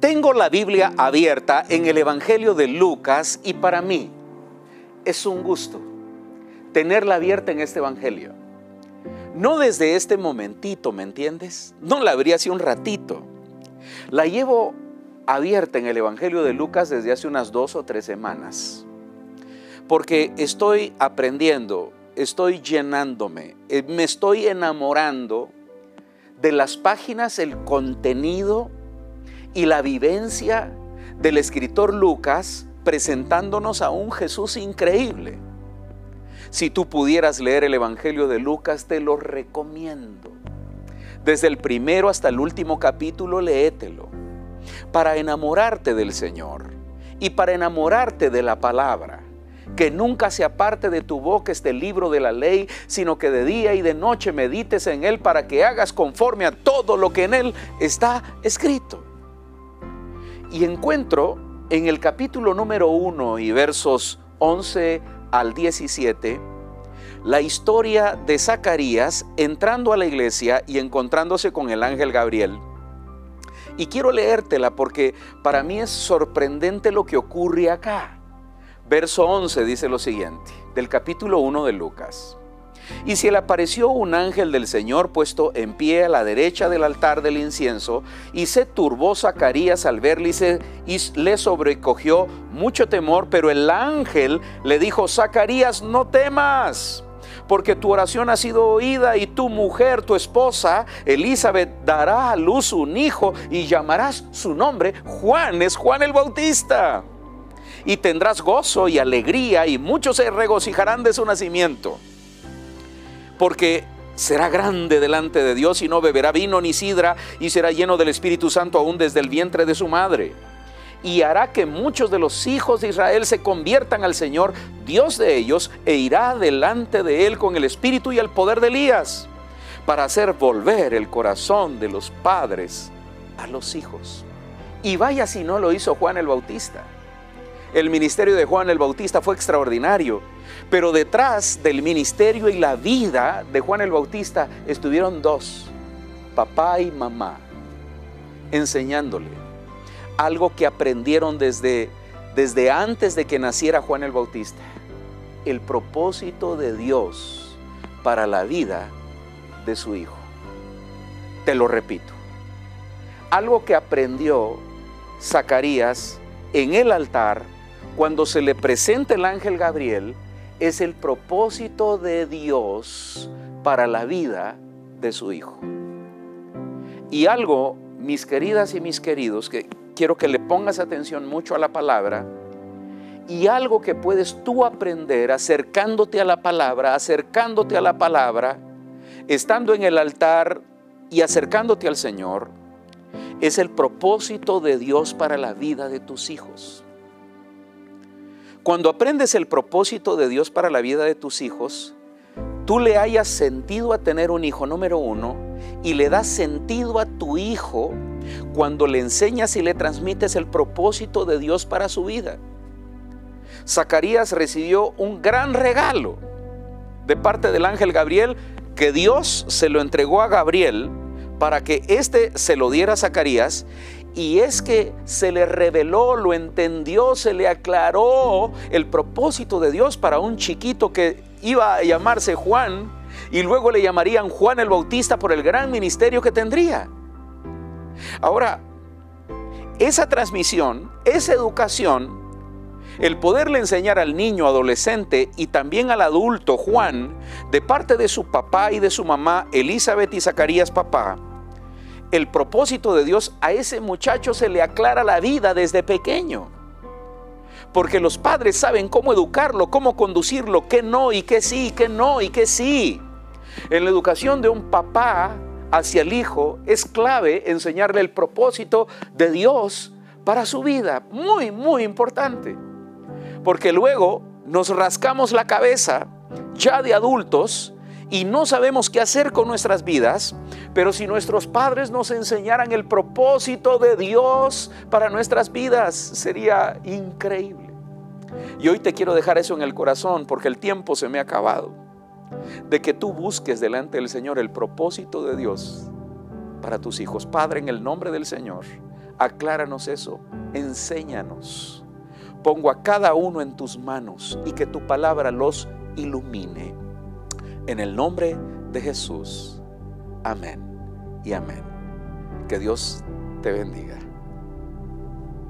Tengo la Biblia abierta en el Evangelio de Lucas y para mí es un gusto tenerla abierta en este Evangelio. No desde este momentito, ¿me entiendes? No la abrí hace un ratito. La llevo abierta en el Evangelio de Lucas desde hace unas dos o tres semanas. Porque estoy aprendiendo, estoy llenándome, eh, me estoy enamorando de las páginas, el contenido y la vivencia del escritor Lucas presentándonos a un Jesús increíble. Si tú pudieras leer el Evangelio de Lucas, te lo recomiendo. Desde el primero hasta el último capítulo, léetelo. Para enamorarte del Señor y para enamorarte de la palabra. Que nunca se aparte de tu boca este libro de la ley, sino que de día y de noche medites en él para que hagas conforme a todo lo que en él está escrito. Y encuentro en el capítulo número 1 y versos 11 al 17 la historia de Zacarías entrando a la iglesia y encontrándose con el ángel Gabriel. Y quiero leértela porque para mí es sorprendente lo que ocurre acá. Verso 11 dice lo siguiente, del capítulo 1 de Lucas. Y si le apareció un ángel del Señor puesto en pie a la derecha del altar del incienso, y se turbó Zacarías al verle y, se, y le sobrecogió mucho temor, pero el ángel le dijo, Zacarías, no temas porque tu oración ha sido oída y tu mujer, tu esposa, Elizabeth, dará a luz un hijo y llamarás su nombre Juan, es Juan el Bautista. Y tendrás gozo y alegría y muchos se regocijarán de su nacimiento porque será grande delante de Dios y no beberá vino ni sidra y será lleno del Espíritu Santo aún desde el vientre de su madre. Y hará que muchos de los hijos de Israel se conviertan al Señor, Dios de ellos, e irá delante de él con el espíritu y el poder de Elías, para hacer volver el corazón de los padres a los hijos. Y vaya si no lo hizo Juan el Bautista. El ministerio de Juan el Bautista fue extraordinario pero detrás del ministerio y la vida de Juan el Bautista estuvieron dos, papá y mamá, enseñándole algo que aprendieron desde, desde antes de que naciera Juan el Bautista, el propósito de Dios para la vida de su hijo. Te lo repito, algo que aprendió Zacarías en el altar cuando se le presenta el ángel Gabriel, es el propósito de Dios para la vida de su Hijo. Y algo, mis queridas y mis queridos, que quiero que le pongas atención mucho a la palabra, y algo que puedes tú aprender acercándote a la palabra, acercándote a la palabra, estando en el altar y acercándote al Señor, es el propósito de Dios para la vida de tus hijos. Cuando aprendes el propósito de Dios para la vida de tus hijos, tú le hayas sentido a tener un hijo número uno y le das sentido a tu hijo cuando le enseñas y le transmites el propósito de Dios para su vida. Zacarías recibió un gran regalo de parte del ángel Gabriel que Dios se lo entregó a Gabriel para que éste se lo diera a Zacarías y es que se le reveló, lo entendió, se le aclaró el propósito de Dios para un chiquito que iba a llamarse Juan y luego le llamarían Juan el Bautista por el gran ministerio que tendría. Ahora, esa transmisión, esa educación, el poderle enseñar al niño, adolescente y también al adulto Juan, de parte de su papá y de su mamá, Elizabeth y Zacarías papá, el propósito de Dios, a ese muchacho se le aclara la vida desde pequeño. Porque los padres saben cómo educarlo, cómo conducirlo, qué no y qué sí, qué no y qué sí. En la educación de un papá hacia el hijo es clave enseñarle el propósito de Dios para su vida. Muy, muy importante. Porque luego nos rascamos la cabeza ya de adultos y no sabemos qué hacer con nuestras vidas, pero si nuestros padres nos enseñaran el propósito de Dios para nuestras vidas, sería increíble. Y hoy te quiero dejar eso en el corazón porque el tiempo se me ha acabado. De que tú busques delante del Señor el propósito de Dios para tus hijos. Padre, en el nombre del Señor, Acláranos eso, enséñanos. Pongo a cada uno en tus manos y que tu palabra los ilumine. En el nombre de Jesús. Amén y amén. Que Dios te bendiga.